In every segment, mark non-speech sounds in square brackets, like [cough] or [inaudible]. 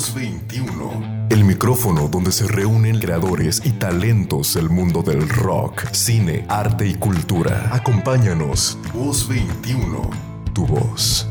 Voz 21. El micrófono donde se reúnen creadores y talentos del mundo del rock, cine, arte y cultura. Acompáñanos. Voz 21. Tu voz.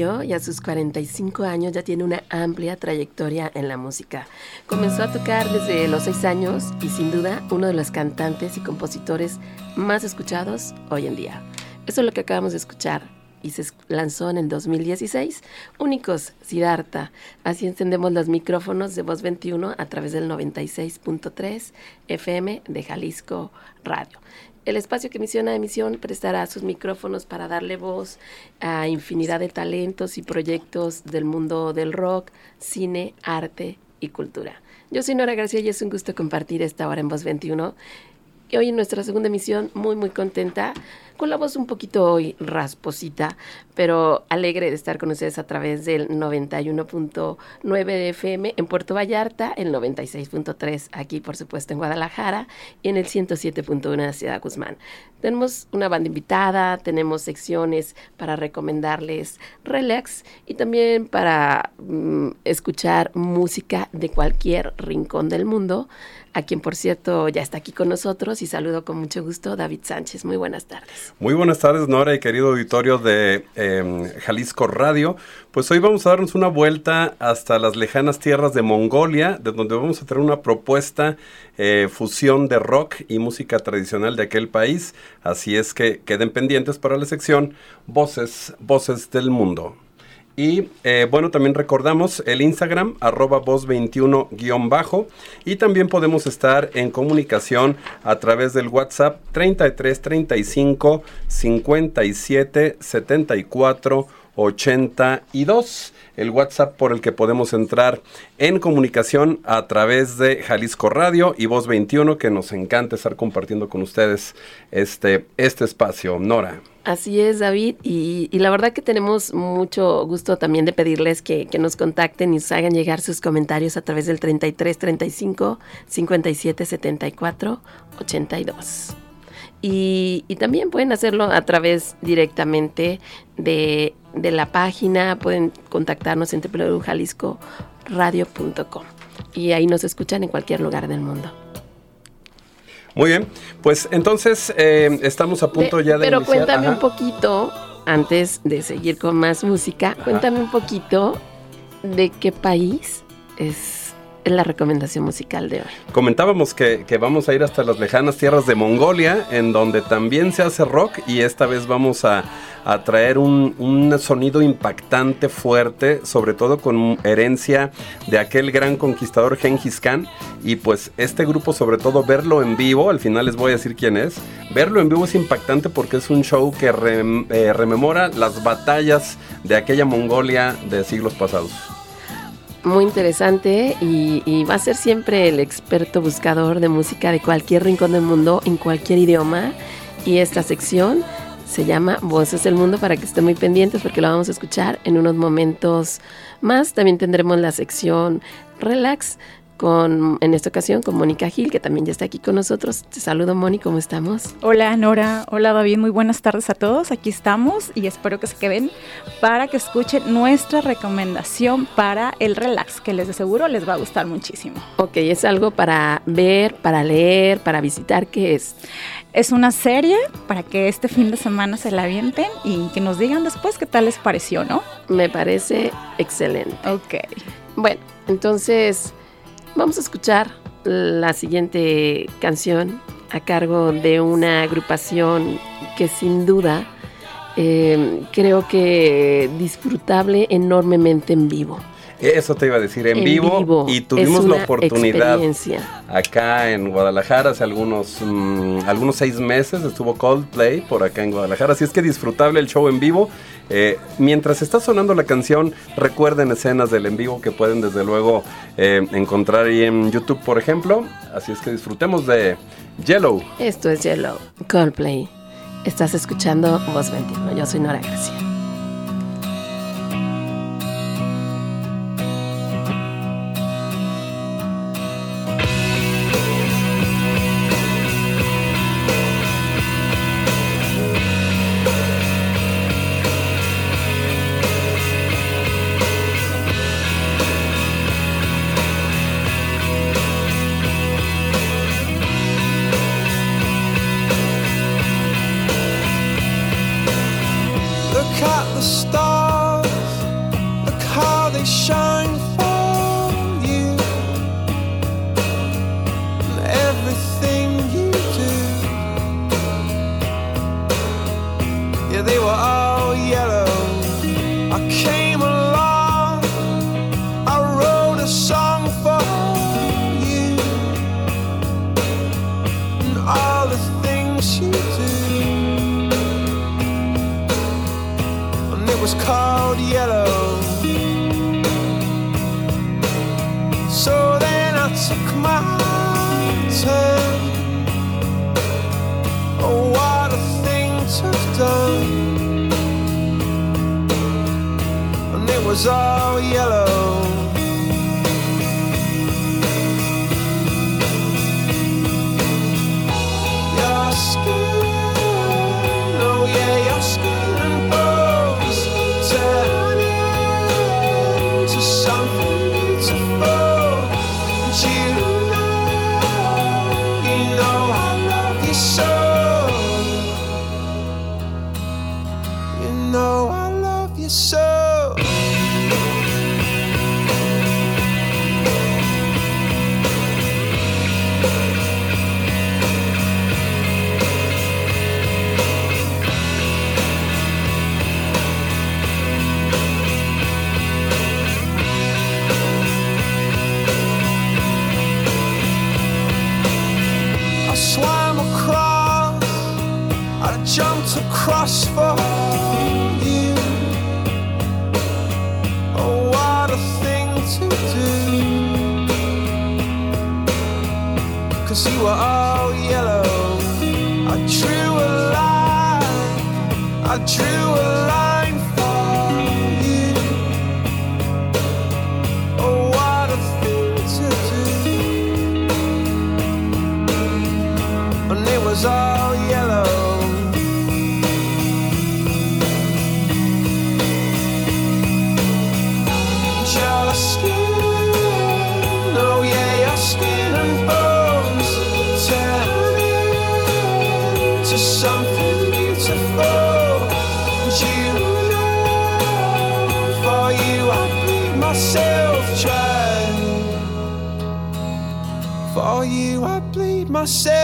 Y a sus 45 años ya tiene una amplia trayectoria en la música. Comenzó a tocar desde los 6 años y sin duda uno de los cantantes y compositores más escuchados hoy en día. Eso es lo que acabamos de escuchar y se lanzó en el 2016. Únicos, Siddhartha. Así encendemos los micrófonos de Voz 21 a través del 96.3 FM de Jalisco Radio. El espacio que Misiona Emisión prestará sus micrófonos para darle voz a infinidad de talentos y proyectos del mundo del rock, cine, arte y cultura. Yo soy Nora García y es un gusto compartir esta hora en Voz 21. Y hoy en nuestra segunda emisión, muy, muy contenta con la voz un poquito hoy rasposita, pero alegre de estar con ustedes a través del 91.9 de FM en Puerto Vallarta, el 96.3 aquí, por supuesto, en Guadalajara y en el 107.1 de Ciudad Guzmán. Tenemos una banda invitada, tenemos secciones para recomendarles relax y también para mm, escuchar música de cualquier rincón del mundo a quien por cierto ya está aquí con nosotros y saludo con mucho gusto David Sánchez. Muy buenas tardes. Muy buenas tardes Nora y querido auditorio de em, Jalisco Radio. Pues hoy vamos a darnos una vuelta hasta las lejanas tierras de Mongolia, de donde vamos a tener una propuesta eh, fusión de rock y música tradicional de aquel país. Así es que queden pendientes para la sección Voces, Voces del Mundo. Y eh, bueno, también recordamos el Instagram, arroba voz21-bajo. Y también podemos estar en comunicación a través del WhatsApp 33 35 57 74 82 el WhatsApp por el que podemos entrar en comunicación a través de Jalisco Radio y Voz 21, que nos encanta estar compartiendo con ustedes este, este espacio. Nora. Así es, David, y, la verdad que tenemos mucho gusto también de pedirles que, nos contacten y nos hagan llegar sus comentarios a través del 33 35 57 74 82. Y, y, también pueden hacerlo a través directamente de, de la página, pueden contactarnos en www.jaliscoradio.com y ahí nos escuchan en cualquier lugar del mundo. Muy bien, pues entonces eh, estamos a punto ya de... Pero cuéntame un poquito, antes de seguir con más música, cuéntame un poquito de qué país es la recomendación musical de hoy. Comentábamos que, vamos a ir hasta las lejanas tierras de Mongolia, en donde también se hace rock y esta vez vamos a, traer un, un, sonido impactante, fuerte, sobre todo con herencia de aquel gran conquistador Genghis Khan. Y pues este grupo, sobre todo verlo en vivo, al final les voy a decir quién es, verlo en vivo es impactante porque es un show que eh, rememora las batallas de aquella Mongolia de siglos pasados muy interesante y, va a ser siempre el experto buscador de música de cualquier rincón del mundo, en cualquier idioma. Y esta sección se llama Voces del Mundo para que estén muy pendientes porque lo vamos a escuchar en unos momentos más. También tendremos la sección Relax con, en esta ocasión con Mónica Gil, que también ya está aquí con nosotros. Te saludo, Moni, ¿cómo estamos? Hola, Nora. Hola, David. Muy buenas tardes a todos. Aquí estamos y espero que se queden para que escuchen nuestra recomendación para el relax, que les aseguro les va a gustar muchísimo. Ok, es algo para ver, para leer, para visitar. ¿Qué es? Es una serie para que este fin de semana se la avienten y que nos digan después qué tal les pareció, ¿no? Me parece excelente. Ok. Bueno, entonces Vamos a escuchar la siguiente canción a cargo de una agrupación que sin duda eh, creo que disfrutable enormemente en vivo. Eso te iba a decir, en, vivo, y tuvimos la oportunidad acá en Guadalajara hace algunos, mm, algunos seis meses estuvo Coldplay por acá en Guadalajara, así es que disfrutable el show en vivo. Eh, mientras está sonando la canción, recuerden escenas del en vivo que pueden desde luego eh, encontrar ahí en YouTube, por ejemplo. Así es que disfrutemos de Yellow. Esto es Yellow, Coldplay. Estás escuchando Voz 21. Yo soy Nora García. is Cause you were all yellow. I drew a line, I drew a myself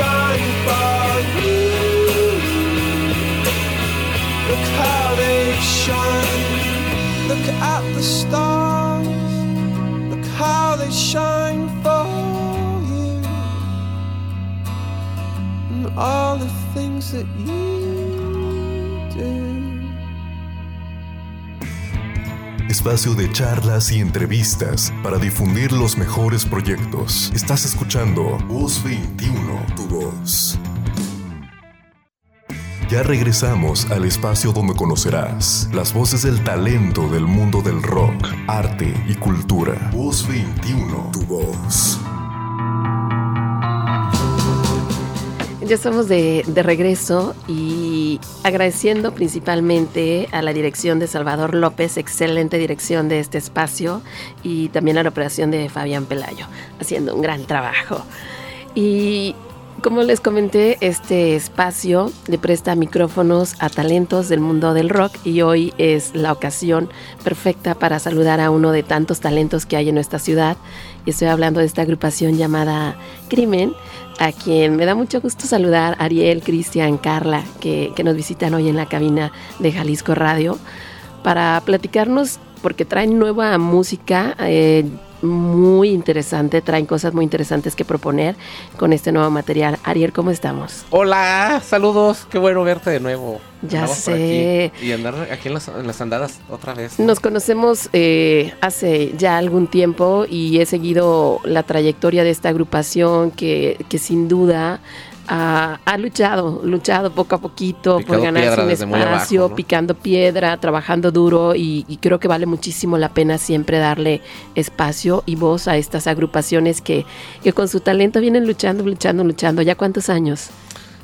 shine for you. Look how they shine. Look at the stars. Look how they shine for you. And all the things that you Espacio de charlas y entrevistas para difundir los mejores proyectos. Estás escuchando Voz 21, tu voz. Ya regresamos al espacio donde conocerás las voces del talento del mundo del rock, arte y cultura. Voz 21, tu voz. Ya estamos de, de regreso y agradeciendo principalmente a la dirección de Salvador López, excelente dirección de este espacio, y también a la operación de Fabián Pelayo, haciendo un gran trabajo. Y como les comenté, este espacio le presta micrófonos a talentos del mundo del rock y hoy es la ocasión perfecta para saludar a uno de tantos talentos que hay en nuestra ciudad. Y estoy hablando de esta agrupación llamada Crimen, a quien me da mucho gusto saludar, Ariel, Cristian, Carla, que, que nos visitan hoy en la cabina de Jalisco Radio, para platicarnos, porque traen nueva música. eh, muy interesante, traen cosas muy interesantes que proponer con este nuevo material. Ariel, ¿cómo estamos? Hola, saludos, qué bueno verte de nuevo. Ya Andamos sé. aquí Y andar aquí en las, en las andadas otra vez. Nos conocemos eh, hace ya algún tiempo y he seguido la trayectoria de esta agrupación que, que sin duda ha, ha luchado, luchado poco a poquito por ganarse un espacio, abajo, ¿no? picando piedra, trabajando duro y, y creo que vale muchísimo la pena siempre darle espacio y voz a estas agrupaciones que, que con su talento vienen luchando, luchando, luchando. ¿Ya cuántos años?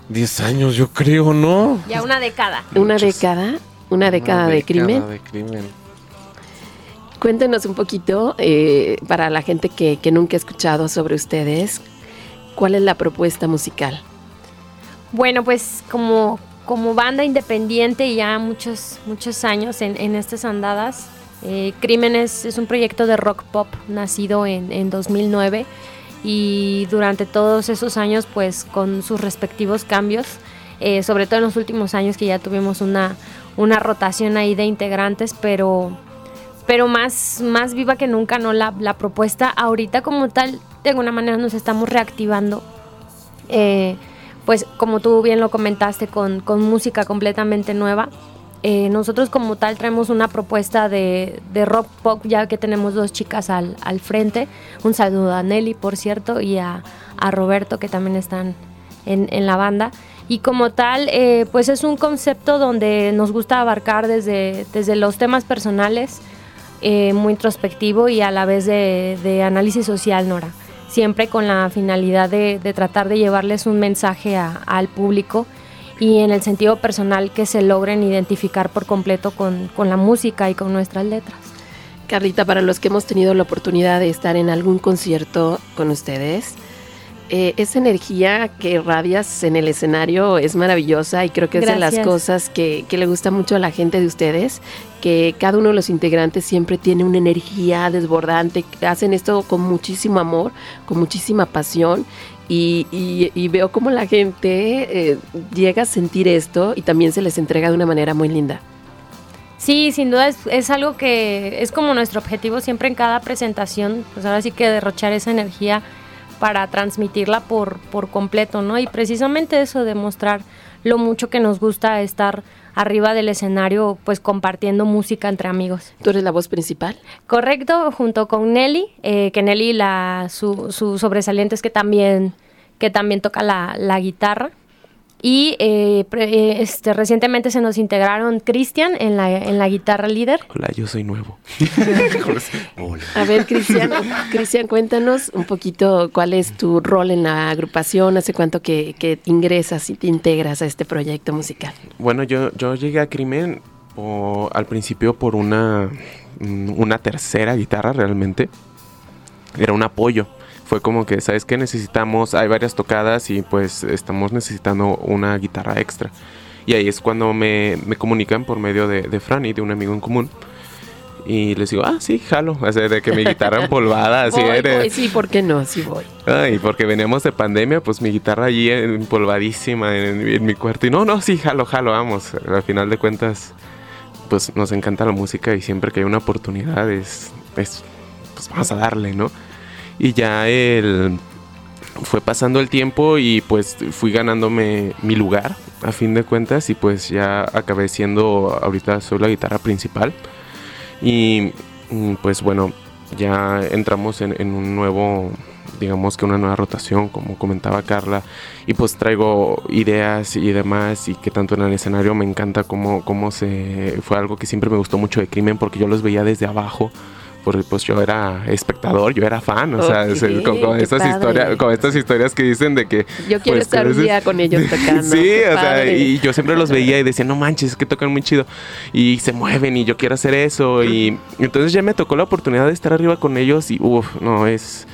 Diez años, yo creo, ¿no? Ya una década. ¿Una década? ¿Una década Una de crimen? de crimen. Cuéntenos un poquito, eh, para la gente que, que nunca ha escuchado sobre ustedes, ¿cuál es la propuesta musical? Bueno, pues como como banda independiente ya muchos, muchos años en, en estas andadas. Eh, Crímenes es un proyecto de rock pop nacido en, en 2009 y durante todos esos años pues con sus respectivos cambios, eh, sobre todo en los últimos años que ya tuvimos una, una rotación ahí de integrantes, pero, pero más, más viva que nunca, ¿no? La, la propuesta ahorita como tal, de alguna manera nos estamos reactivando. Eh, pues como tú bien lo comentaste, con, con música completamente nueva. Eh, nosotros como tal traemos una propuesta de, de rock pop, ya que tenemos dos chicas al, al, frente. Un saludo a Nelly, por cierto, y a, Roberto, que también están en, en la banda. Y como tal, eh, pues es un concepto donde nos gusta abarcar desde, desde los temas personales, eh, muy introspectivo y a la vez de, de análisis social, Nora siempre con la finalidad de, de tratar de llevarles un mensaje al público y en el sentido personal que se logren identificar por completo con, con, la música y con nuestras letras. Carlita, para los que hemos tenido la oportunidad de estar en algún concierto con ustedes, eh, esa energía que irradias en el escenario es maravillosa y creo que Gracias. es de las cosas que, que, le gusta mucho a la gente de ustedes, que cada uno de los integrantes siempre tiene una energía desbordante, hacen esto con muchísimo amor, con muchísima pasión y, y, y, veo como la gente eh, llega a sentir esto y también se les entrega de una manera muy linda. Sí, sin duda es, es, algo que es como nuestro objetivo siempre en cada presentación, pues ahora sí que derrochar esa energía para transmitirla por, por completo, ¿no? Y precisamente eso, demostrar lo mucho que nos gusta estar arriba del escenario, pues compartiendo música entre amigos. ¿Tú eres la voz principal? Correcto, junto con Nelly, eh, que Nelly la, su, su, sobresaliente es que también, que también toca la, la guitarra. Y eh, pre, este, recientemente se nos integraron Cristian en la, en la guitarra líder. Hola, yo soy nuevo. [laughs] Hola. A ver, Cristian, Cristian, cuéntanos un poquito cuál es tu rol en la agrupación, hace cuánto que, que, ingresas y te integras a este proyecto musical. Bueno, yo, yo llegué a Crimen o, al principio por una, una tercera guitarra realmente. Era un apoyo fue como que, ¿sabes qué? Necesitamos, hay varias tocadas y pues estamos necesitando una guitarra extra. Y ahí es cuando me, me comunican por medio de, de Franny, de un amigo en común. Y les digo, ah, sí, jalo. O sea, de que mi guitarra empolvada, así voy, voy, sí, ¿por qué no? Sí voy. Ay, porque veníamos de pandemia, pues mi guitarra allí empolvadísima en, en, mi cuarto. Y no, no, sí, jalo, jalo, vamos. Al final de cuentas, pues nos encanta la música y siempre que hay una oportunidad es, es pues vamos a darle, ¿no? Y ya el, fue pasando el tiempo y pues fui ganándome mi lugar a fin de cuentas y pues ya acabé siendo, ahorita soy la guitarra principal. Y pues bueno, ya entramos en, un nuevo, digamos que una nueva rotación, como comentaba Carla, y pues traigo ideas y demás, y que tanto en el escenario me encanta cómo, cómo se... Fue algo que siempre me gustó mucho de Crimen, porque yo los veía desde abajo, porque pues yo era espectador, yo era fan, o okay, sea, con, con estas historias, con estas historias que dicen de que yo quiero pues, estar un día con ellos [laughs] tocando. sí, o sea, y yo siempre los veía y decía, no manches, es que tocan muy chido y se mueven y yo quiero hacer eso y entonces ya me tocó la oportunidad de estar arriba con ellos y uff, no es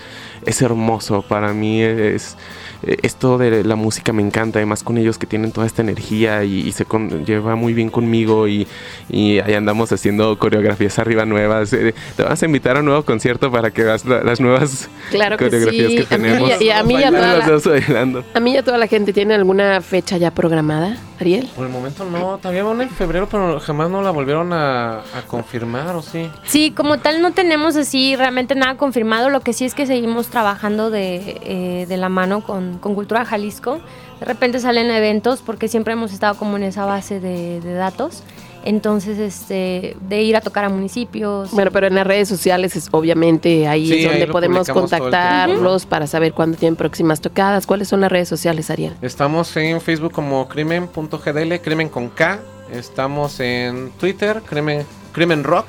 es hermoso para mí es esto de la música me encanta, además con ellos que tienen toda esta energía y, y se con, lleva muy bien conmigo y, y, ahí andamos haciendo coreografías arriba nuevas. Eh, te vas a invitar a un nuevo concierto para que veas la, las nuevas claro que coreografías sí. que tenemos. A mí, y a, mí y a, toda la, a mí y a toda la gente, ¿tiene alguna fecha ya programada, Ariel? Por el momento no, todavía van en febrero, pero jamás no la volvieron a, a confirmar, ¿o sí? Sí, como tal no tenemos así realmente nada confirmado, lo que sí es que seguimos trabajando de, eh, de la mano con con Cultura Jalisco. De repente salen eventos porque siempre hemos estado como en esa base de, de datos. Entonces, este, de ir a tocar a municipios. Bueno, pero en las redes sociales es obviamente ahí sí, es donde ahí podemos contactarlos para saber cuándo tienen próximas tocadas. ¿Cuáles son las redes sociales, Ariel? Estamos en Facebook como crimen.gdl, crimen con K. Estamos en Twitter, crimen, crimen rock,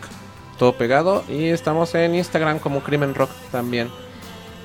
todo pegado. Y estamos en Instagram como crimen rock también.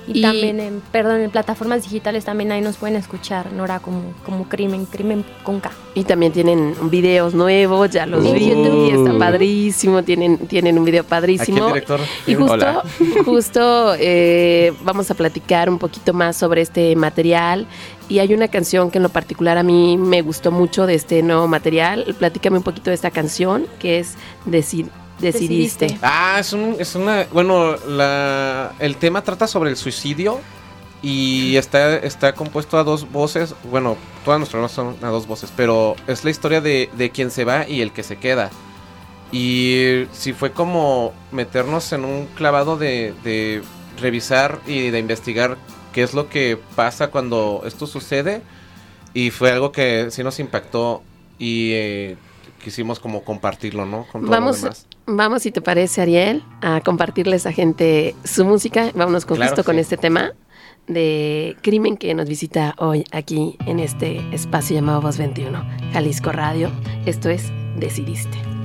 Y, Y- también, en, perdón, en plataformas digitales también ahí nos pueden escuchar, Nora, como, como Crimen, Crimen con K. Y también tienen videos nuevos, ya los En vi, YouTube. está padrísimo, tienen, tienen un video Aquí padrísimo. el director. Y justo, Hola. [laughs] justo eh, vamos a platicar un poquito más sobre este material. Y hay una canción que en lo particular a mí me gustó mucho de este nuevo material. Platícame un poquito de esta canción que es Deci- Decidiste. Ah, es, un, es una. Bueno, la, el tema trata sobre el suicidio y está, está compuesto a dos voces. Bueno, todas nuestras no son a dos voces, pero es la historia de, de quien se va y el que se queda. Y si fue como meternos en un clavado de, de revisar y de investigar qué es lo que pasa cuando esto sucede. Y fue algo que sí nos impactó y eh, quisimos como compartirlo, ¿no? Con todo Vamos, lo demás. Vamos, si te parece, Ariel, a compartirles a gente su música. Vámonos con Claro justo con este tema de crimen que nos visita hoy aquí en este espacio llamado Voz 21, Jalisco Radio. Esto es Decidiste.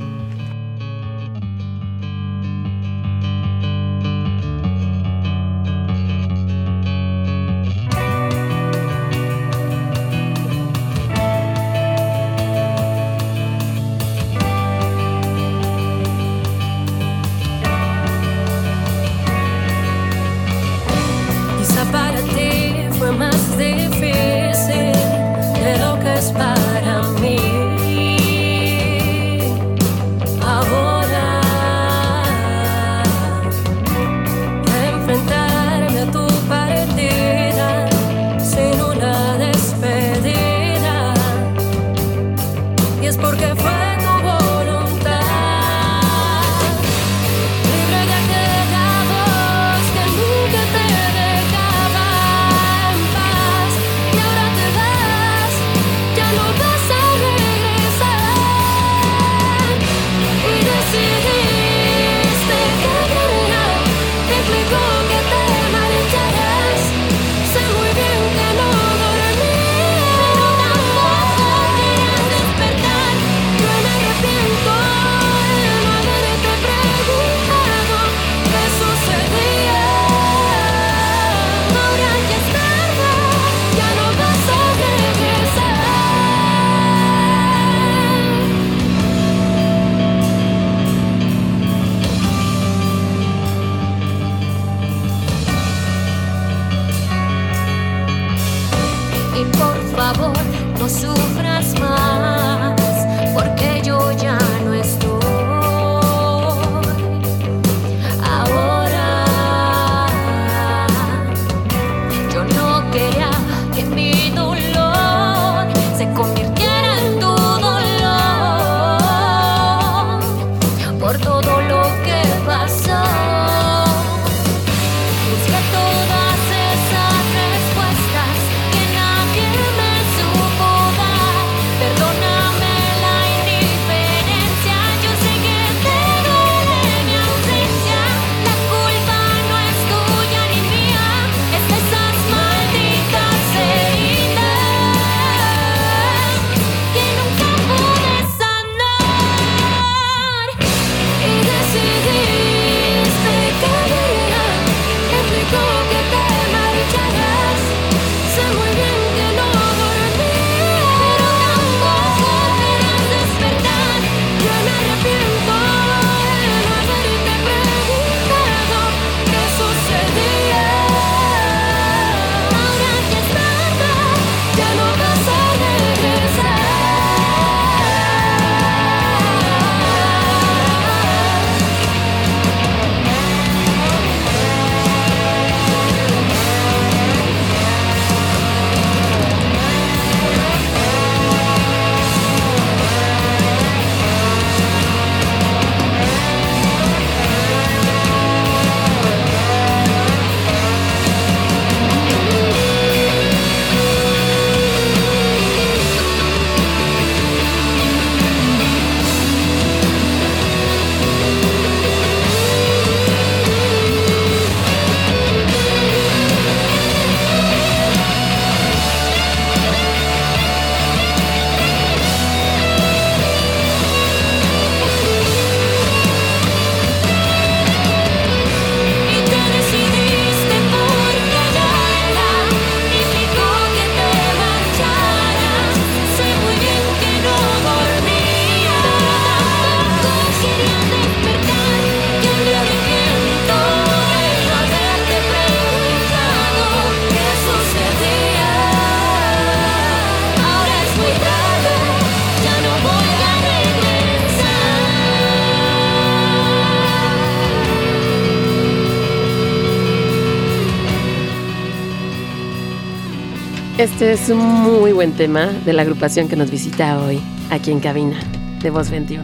Este es un muy buen tema de la agrupación que nos visita hoy aquí en cabina de Voz 21.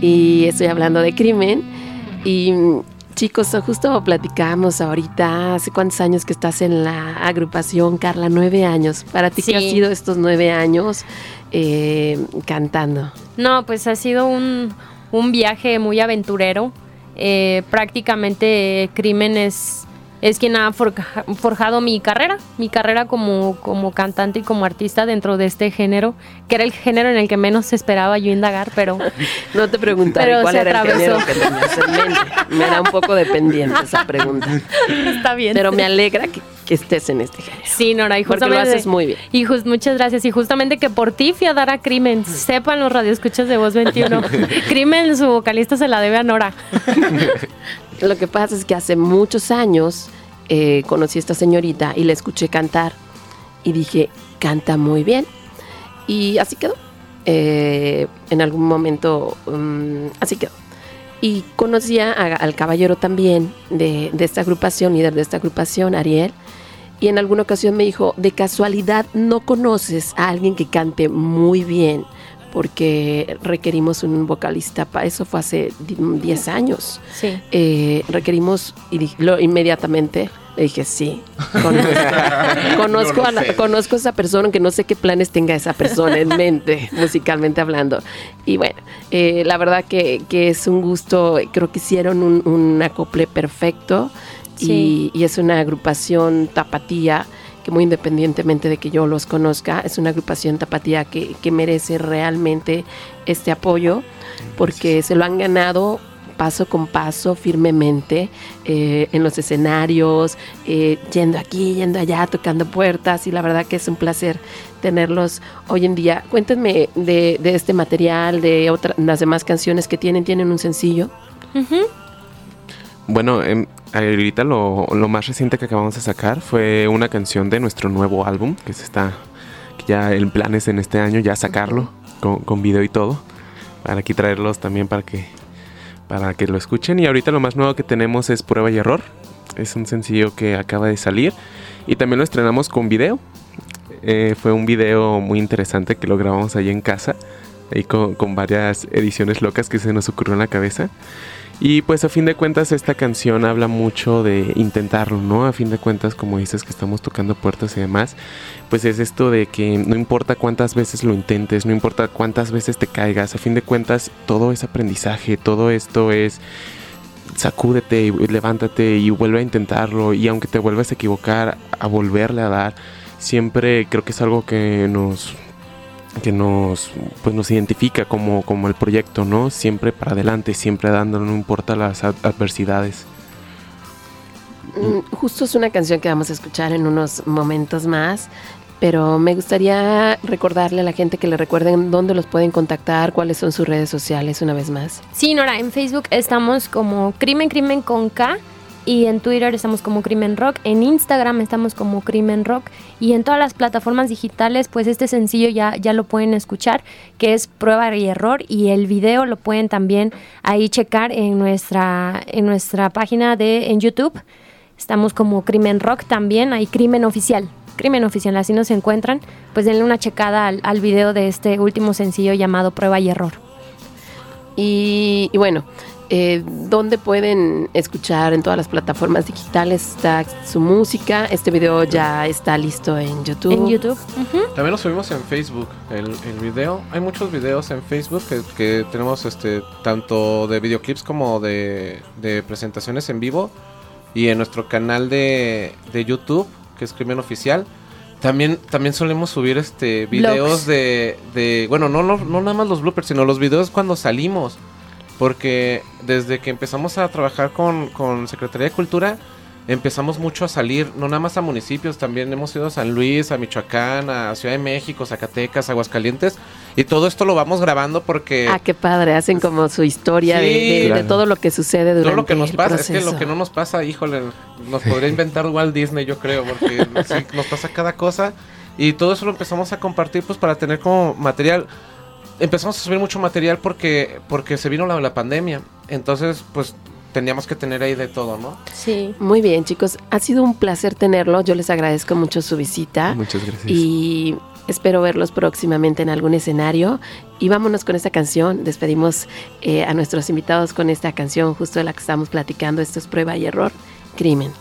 Y estoy hablando de crimen. Y mm, chicos, justo platicamos ahorita, ¿hace cuántos años que estás en la agrupación, Carla? Nueve años. ¿Para ti qué ha sido estos nueve años eh, cantando? No, pues ha sido un, un viaje muy aventurero. Eh, prácticamente eh, Crimen es, es quien ha forja- forjado mi carrera, mi carrera como, como cantante y como artista dentro de este género, que era el género en el que menos esperaba yo indagar, pero [laughs] No te preguntaré cuál era el género que tenías en mente. Me da un poco de pendiente esa pregunta. [laughs] está bien. Pero me alegra que, que estés en este género. Sí, Nora, y Porque lo justamente... haces muy bien. Y jus- muchas gracias. Y justamente que por ti fui a dar a Crimen. Sepan los radioescuchas de Voz 21. [laughs] Crimen, su vocalista, se la debe a Nora. Lo que pasa es que hace muchos años eh, conocí a esta señorita y la escuché cantar y dije, canta muy bien. Y así quedó. Eh, en algún momento, mm, así quedó. Y conocía al caballero también de, de esta agrupación, líder de esta agrupación, Ariel. Y en alguna ocasión me dijo, de casualidad no conoces a alguien que cante muy bien, porque requerimos un vocalista, para eso fue hace di- 10 años Sí. eh, requerimos y lo, inmediatamente le dije sí [laughs] [laughs] conozco, conozco, a la- conozco a esa persona que no sé qué planes tenga esa persona en mente [laughs] musicalmente hablando y bueno eh, la verdad que, que es un gusto creo que hicieron un, un acople perfecto Sí. y, y es una agrupación tapatía que muy independientemente de que yo los conozca, es una agrupación tapatía que, que merece realmente este apoyo porque se lo han ganado paso con paso, firmemente, eh, en los escenarios, eh, yendo aquí, yendo allá, tocando puertas, y la verdad que es un placer tenerlos hoy en día. Cuéntenme de, de este material, de otra- las demás canciones que tienen, tienen un sencillo. Bueno, em, ahorita lo, más reciente que acabamos de sacar fue una canción de nuestro nuevo álbum, que se está, ya el plan es en este año ya sacarlo con, con video y todo, para aquí traerlos también para que, para que lo escuchen. Y ahorita lo más nuevo que tenemos es Prueba y Error, es un sencillo que acaba de salir y también lo estrenamos con video. Eh, fue un video muy interesante que lo grabamos ahí en casa, ahí con, con varias ediciones locas que se nos ocurrió en la cabeza. Y pues a fin de cuentas esta canción habla mucho de intentarlo, ¿no? A fin de cuentas, como dices que estamos tocando puertas y demás, pues es esto de que no importa cuántas veces lo intentes, no importa cuántas veces te caigas, a fin de cuentas todo es aprendizaje, todo esto es sacúdete levántate y vuelve a intentarlo y aunque te vuelvas a equivocar, a volverle a dar, siempre creo que es algo que nos que nos pues nos identifica como, como el proyecto, ¿no? Siempre para adelante, siempre dándolo, no importa las ad- adversidades. Mm, Justo es una canción que vamos a escuchar en unos momentos más, pero me gustaría recordarle a la gente que le recuerden dónde los pueden contactar, cuáles son sus redes sociales una vez más. Sí, Nora, en Facebook estamos como Crimen Crimen con K. Y en Twitter estamos como Crimen Rock, en Instagram estamos como Crimen Rock y en todas las plataformas digitales pues este sencillo ya, ya lo pueden escuchar que es Prueba y Error y el video lo pueden también ahí checar en nuestra, en nuestra página de en YouTube. Estamos como Crimen Rock también, hay Crimen Oficial, Crimen Oficial, así nos encuentran. Pues denle una checada al, al video de este último sencillo llamado Prueba y Error. Y, y bueno, eh, ¿dónde pueden escuchar en todas las plataformas digitales está su música? Este video ya está listo en YouTube. En YouTube. También lo subimos en Facebook, el, el video. Hay muchos videos en Facebook que, que tenemos este tanto de videoclips como de, de presentaciones en vivo. Y en nuestro canal de, de YouTube, que es Crimen Oficial. También, también solemos subir este videos de, de. Bueno, no, no, no nada más los bloopers, sino los videos cuando salimos. Porque desde que empezamos a trabajar con, con Secretaría de Cultura, empezamos mucho a salir, no nada más a municipios, también hemos ido a San Luis, a Michoacán, a Ciudad de México, Zacatecas, Aguascalientes. Y todo esto lo vamos grabando porque Ah, qué padre, hacen como su historia de- Sí, de, de claro. todo lo que sucede durante todo lo que nos pasa, es que lo que no nos pasa, híjole, nos podría [laughs] inventar Walt Disney, yo creo, porque sí, nos pasa cada cosa. Y todo eso lo empezamos a compartir pues para tener como material. Empezamos a subir mucho material porque, porque se vino la, la pandemia. Entonces, pues teníamos que tener ahí de todo, ¿no? Sí. Muy bien, chicos. Ha sido un placer tenerlo. Yo les agradezco mucho su visita. Muchas gracias. Y espero verlos próximamente en algún escenario. Y vámonos con esta canción. Despedimos eh, a nuestros invitados con esta canción, justo de la que estamos platicando. Esto es prueba y error. Crimen.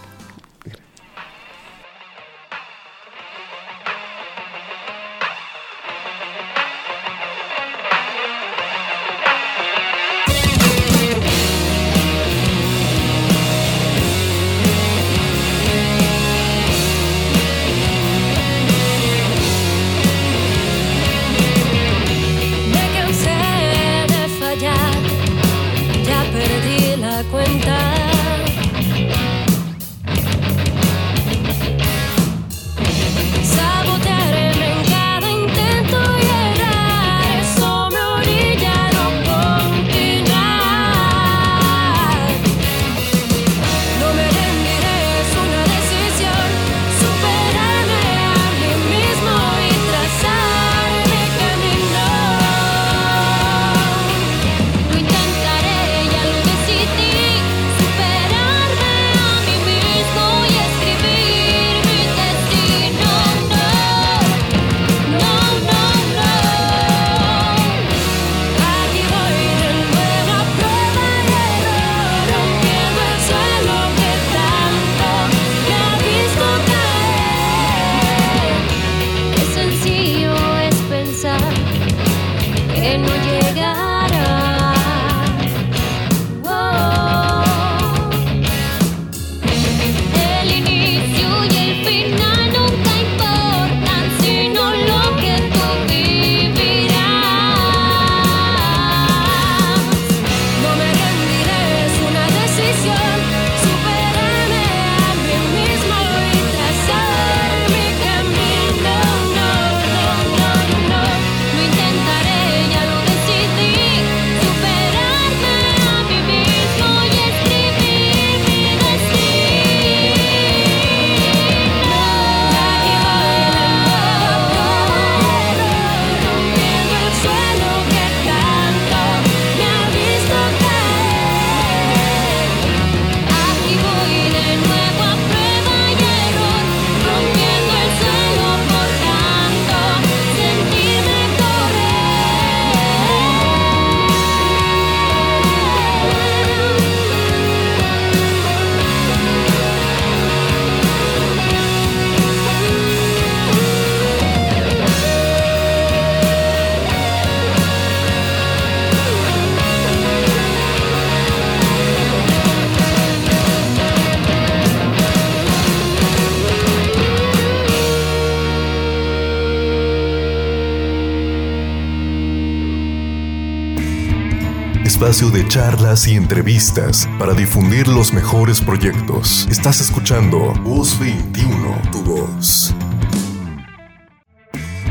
Espacio de charlas y entrevistas para difundir los mejores proyectos. Estás escuchando Voz 21, tu voz.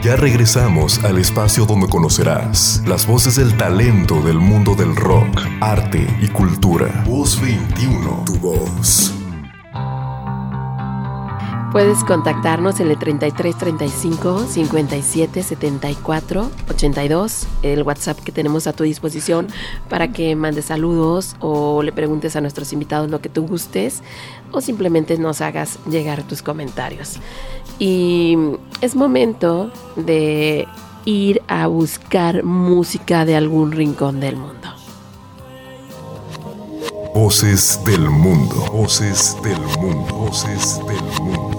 Ya regresamos al espacio donde conocerás las voces del talento del mundo del rock, arte y cultura. Voz 21, tu voz. Puedes contactarnos en el 33 35 57 74 82, el WhatsApp que tenemos a tu disposición para que mandes saludos o le preguntes a nuestros invitados lo que tú gustes o simplemente nos hagas llegar tus comentarios. Y es momento de ir a buscar música de algún rincón del mundo. Voces del mundo. Voces del mundo. Voces del mundo.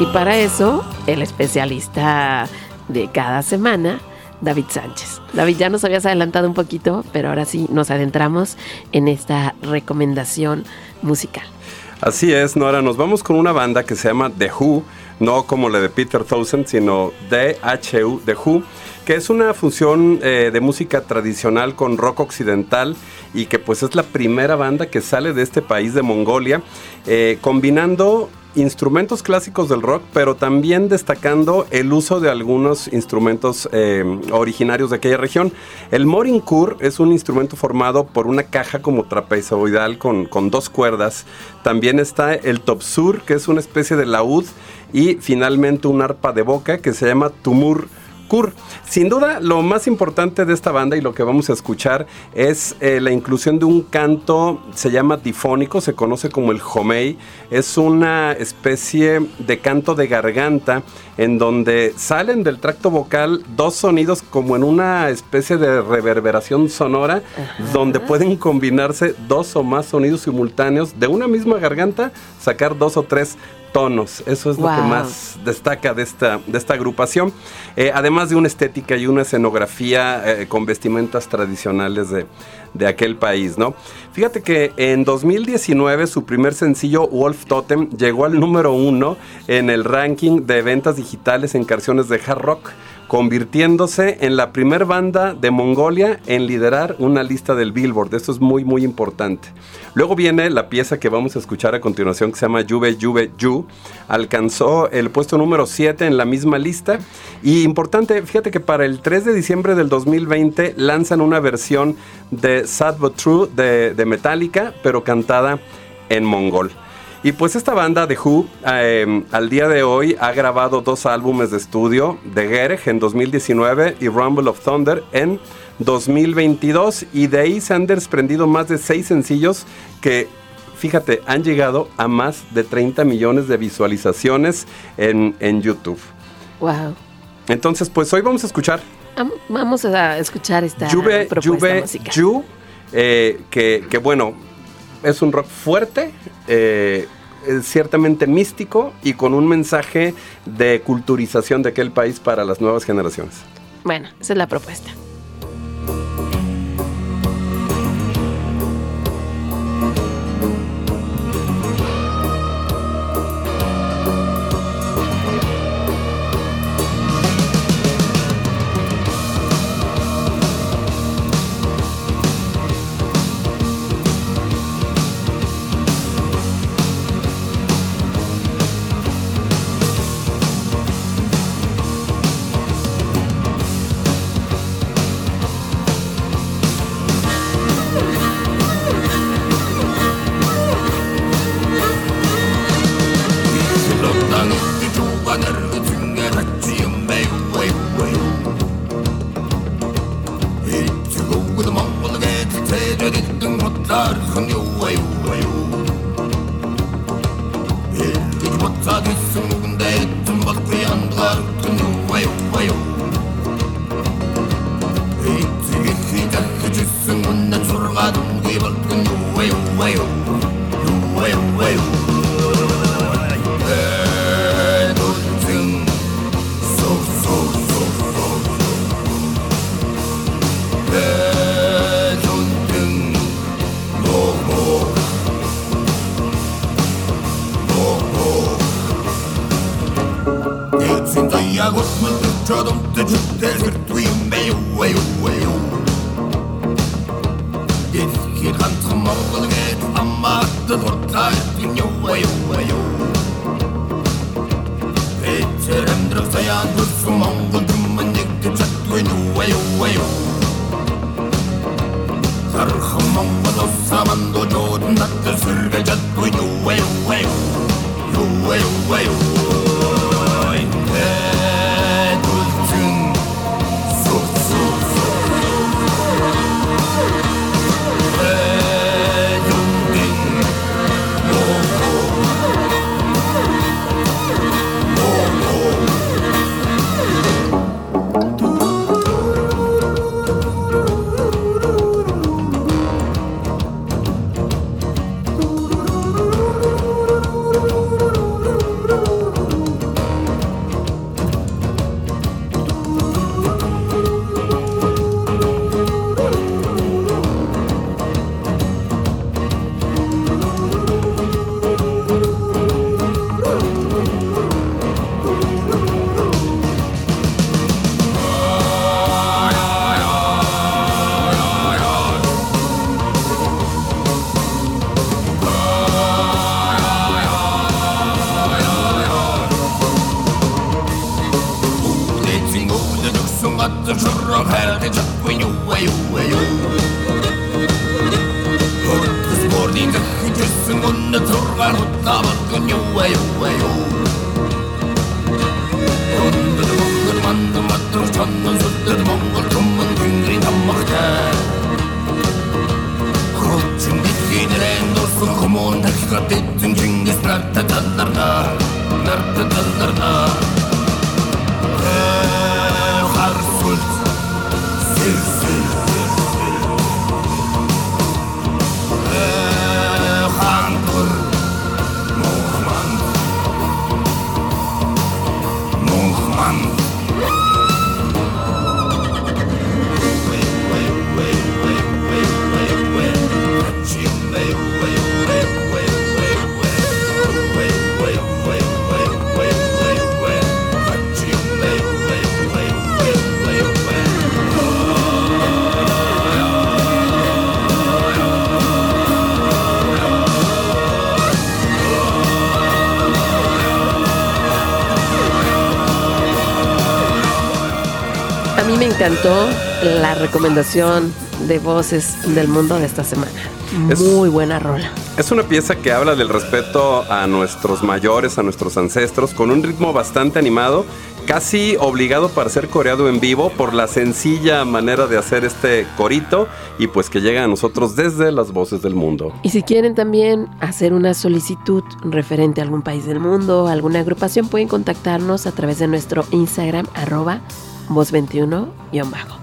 Y para eso, el especialista de cada semana, David Sánchez. David, ya nos habías adelantado un poquito, pero ahora sí nos adentramos en esta recomendación musical. Así es, Nora, nos vamos con una banda que se llama The Who, no como la de Peter Townsend, sino DHU, The Who, que es una fusión eh, de música tradicional con rock occidental y que pues es la primera banda que sale de este país de Mongolia, eh, combinando instrumentos clásicos del rock, pero también destacando el uso de algunos instrumentos eh, originarios de aquella región. El morinkur es un instrumento formado por una caja como trapezoidal con, con dos cuerdas. También está el topsur, que es una especie de laúd, y finalmente un arpa de boca que se llama tumur Sin duda, lo más importante de esta banda y lo que vamos a escuchar es eh, la inclusión de un canto, se llama difónico, se conoce como el homei. Es una especie de canto de garganta en donde salen del tracto vocal dos sonidos como en una especie de reverberación sonora, donde pueden combinarse dos o más sonidos simultáneos de una misma garganta, sacar dos o tres tonos. Eso es lo que más destaca de esta, de esta agrupación. Eh, además de una estética y una escenografía eh, con vestimentas tradicionales de, de aquel país, ¿no? Fíjate que en 2019 su primer sencillo, Wolf Totem, llegó al número uno en el ranking de ventas digitales en canciones de hard rock convirtiéndose en la primer banda de Mongolia en liderar una lista del Billboard. Esto es muy, muy importante. Luego viene la pieza que vamos a escuchar a continuación que se llama Juve Juve Yu. Alcanzó el puesto número 7 en la misma lista. Y importante, fíjate que para el 3 de diciembre del 2020 lanzan una versión de Sad But True de, de Metallica, pero cantada en mongol. Y pues esta banda de Who eh, al día de hoy ha grabado dos álbumes de estudio, The Gereg en 2019 y Rumble of Thunder en 2022 y de ahí se han desprendido más de seis sencillos que fíjate han llegado a más de 30 millones de visualizaciones en, en YouTube. Wow. Entonces pues hoy vamos a escuchar Am- Vamos a escuchar esta Juve, propuesta Juve, musical. Ju, eh, que, que bueno, es un rock fuerte, eh, es ciertamente místico y con un mensaje de culturización de aquel país para las nuevas generaciones. Bueno, esa es la propuesta. from under the money to chat we know way way Sarhamam vado samando jodun that the encantó la recomendación de voces del mundo de esta semana. Es- Muy buena rola. Es una pieza que habla del respeto a nuestros mayores, a nuestros ancestros, con un ritmo bastante animado, casi obligado para ser coreado en vivo por la sencilla manera de hacer este corito y pues que llega a nosotros desde las voces del mundo. Y si quieren también hacer una solicitud referente a algún país del mundo, alguna agrupación, pueden contactarnos a través de nuestro Instagram, arroba voz21-bajo.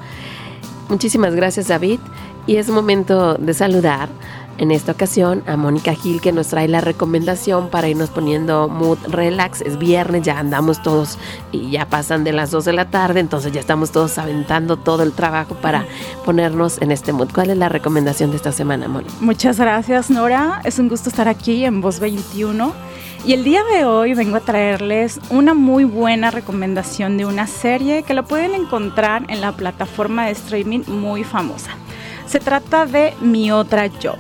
Muchísimas gracias David y es momento de saludar en esta ocasión a Mónica Gil que nos trae la recomendación para irnos poniendo mood relax. Es viernes, ya andamos todos y ya pasan de las 2 de la tarde, entonces ya estamos todos aventando todo el trabajo para ponernos en este mood. ¿Cuál es la recomendación de esta semana, Mónica? Muchas gracias, Nora. Es un gusto estar aquí en Voz 21. Y el día de hoy vengo a traerles una muy buena recomendación de una serie que la pueden encontrar en la plataforma de streaming muy famosa. Se trata de Mi Otra Yo,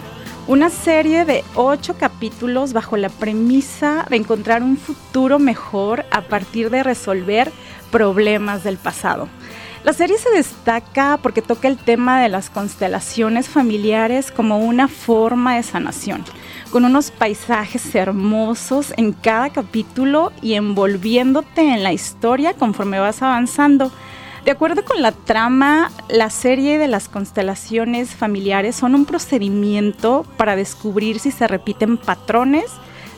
una serie de ocho capítulos bajo la premisa de encontrar un futuro mejor a partir de resolver problemas del pasado. La serie se destaca porque toca el tema de las constelaciones familiares como una forma de sanación, con unos paisajes hermosos en cada capítulo y envolviéndote en la historia conforme vas avanzando. De acuerdo con la trama, la serie de las constelaciones familiares son un procedimiento para descubrir si se repiten patrones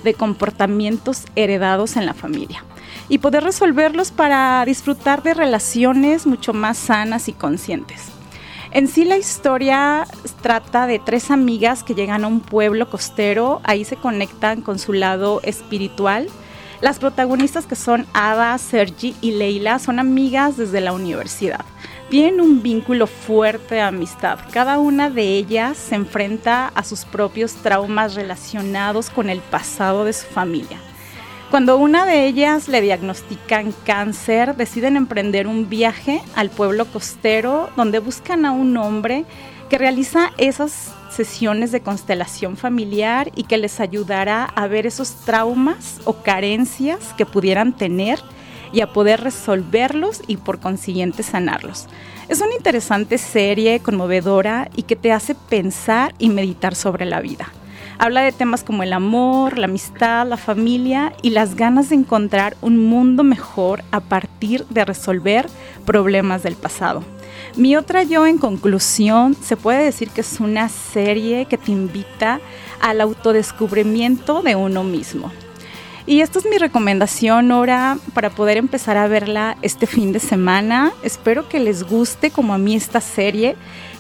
de comportamientos heredados en la familia y poder resolverlos para disfrutar de relaciones mucho más sanas y conscientes. En sí la historia trata de tres amigas que llegan a un pueblo costero, ahí se conectan con su lado espiritual. Las protagonistas que son Ada, Sergi y Leila son amigas desde la universidad. Tienen un vínculo fuerte de amistad. Cada una de ellas se enfrenta a sus propios traumas relacionados con el pasado de su familia. Cuando una de ellas le diagnostican cáncer, deciden emprender un viaje al pueblo costero donde buscan a un hombre que realiza esas sesiones de constelación familiar y que les ayudará a ver esos traumas o carencias que pudieran tener y a poder resolverlos y por consiguiente sanarlos. Es una interesante serie, conmovedora y que te hace pensar y meditar sobre la vida. Habla de temas como el amor, la amistad, la familia y las ganas de encontrar un mundo mejor a partir de resolver problemas del pasado. Mi otra yo en conclusión se puede decir que es una serie que te invita al autodescubrimiento de uno mismo. Y esta es mi recomendación ahora para poder empezar a verla este fin de semana. Espero que les guste como a mí esta serie,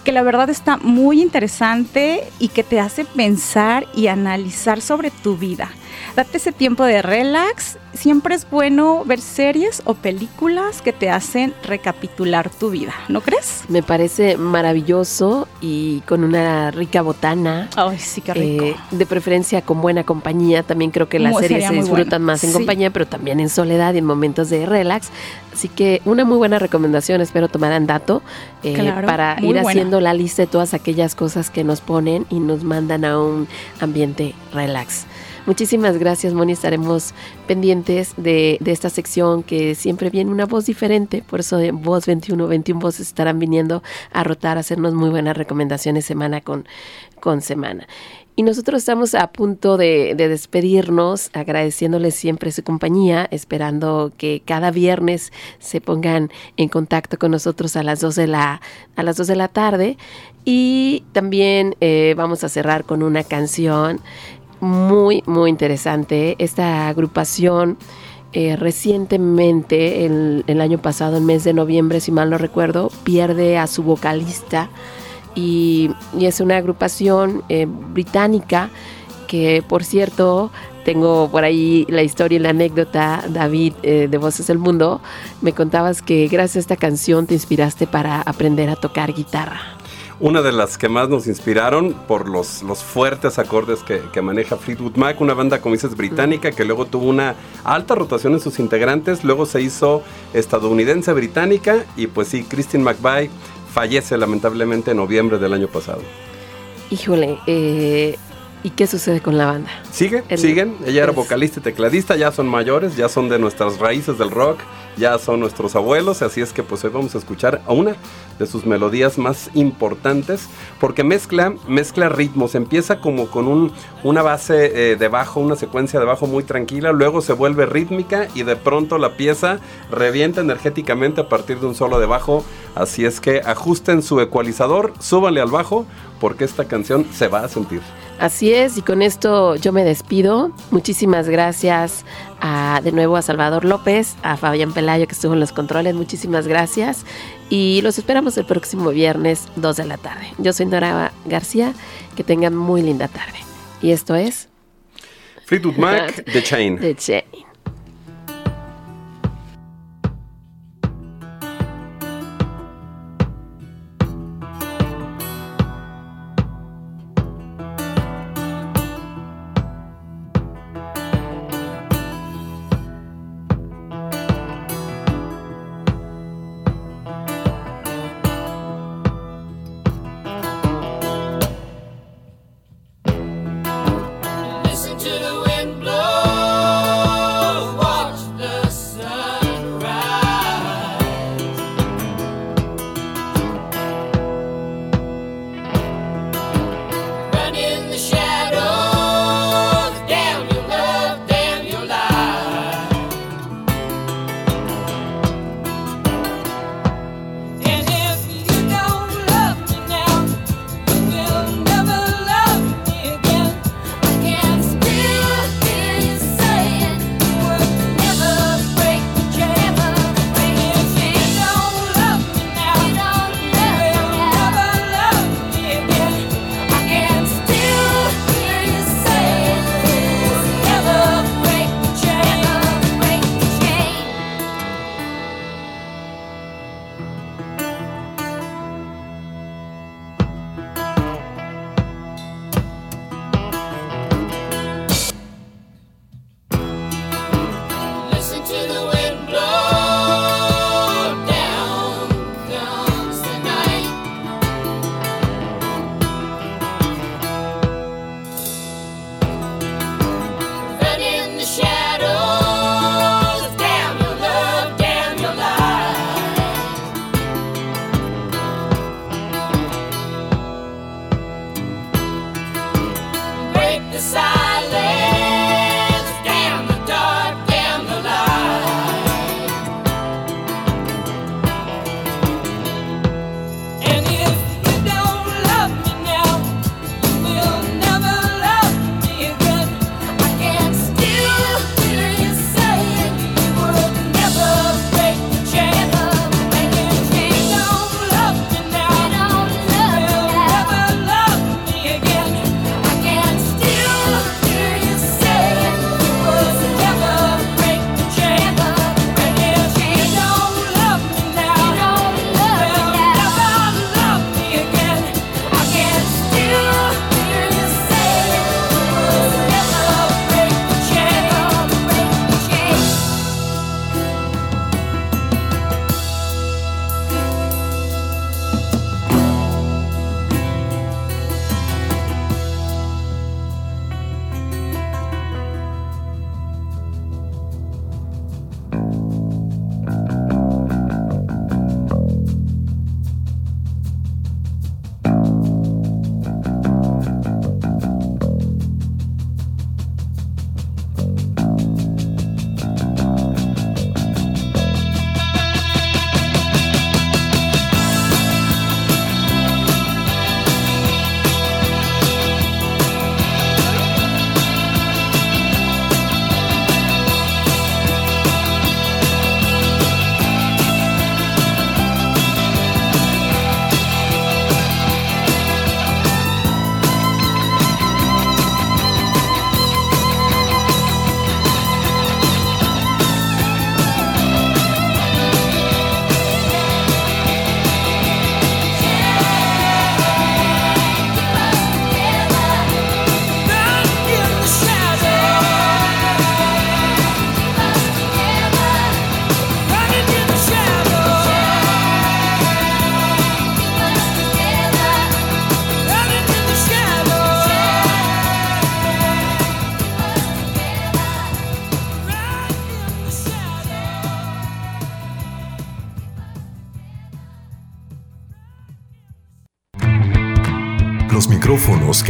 que la verdad está muy interesante y que te hace pensar y analizar sobre tu vida. Date ese tiempo de relax. Siempre es bueno ver series o películas que te hacen recapitular tu vida, ¿no crees? Me parece maravilloso y con una rica botana. Ay, sí, qué rico. Eh, de preferencia con buena compañía. También creo que las Muy- series se disfrutan bueno. más en Sí. compañía, pero también en soledad y en momentos de relax. Así que una muy buena recomendación, espero tomarán dato eh, Claro, para ir buena. haciendo la lista de todas aquellas cosas que nos ponen y nos mandan a un ambiente relax. Muchísimas gracias, Moni. Estaremos pendientes de, esta sección que siempre viene una voz diferente. Por eso de Voz 21, 21 voces estarán viniendo a rotar, a hacernos muy buenas recomendaciones semana con, semana. Y nosotros estamos a punto de, de despedirnos, agradeciéndoles siempre su compañía, esperando que cada viernes se pongan en contacto con nosotros a las 2 de la, a las 2 de la tarde. Y también eh, vamos a cerrar con una canción muy, muy interesante. Esta agrupación eh, recientemente, el, el año pasado, el mes de noviembre, si mal no recuerdo, pierde a su vocalista y, y es una agrupación eh, británica que, por cierto, tengo por ahí la historia y la anécdota, David, eh, de Voces del Mundo, me contabas que gracias a esta canción te inspiraste para aprender a tocar guitarra. Una de las que más nos inspiraron por los, los fuertes acordes que, que maneja Fleetwood Mac, una banda, como dices, británica, que luego tuvo una alta rotación en sus integrantes, luego se hizo estadounidense británica y pues sí, Christine McVie fallece lamentablemente en noviembre del año pasado. Híjole, eh, ¿y qué sucede con la banda? Sigue, El- siguen. Ella era vocalista y tecladista, ya son mayores, ya son de nuestras raíces del rock, ya son nuestros abuelos, así es que pues hoy vamos a escuchar a una de sus melodías más importantes, porque mezcla, mezcla ritmos, empieza como con un, una base eh, de bajo, una secuencia de bajo muy tranquila, luego se vuelve rítmica y de pronto la pieza revienta energéticamente a partir de un solo de bajo, así es que ajusten su ecualizador, súbanle al bajo, porque esta canción se va a sentir. Así es, y con esto yo me despido. Muchísimas gracias a, de nuevo a Salvador López, a Fabián Pelayo que estuvo en los controles, muchísimas gracias. Y los esperamos el próximo viernes, 2 de la tarde. Yo soy Nora García, que tengan muy linda tarde. Y esto es Fleetwood Mac, [laughs] The Chain. The Chain.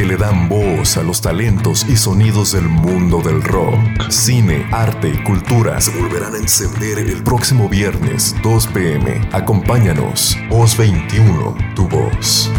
Le dan voz a los talentos y sonidos del mundo del rock, cine, arte y cultura se volverán a encender el próximo viernes 2 pm. Acompáñanos. Voz 21, tu voz.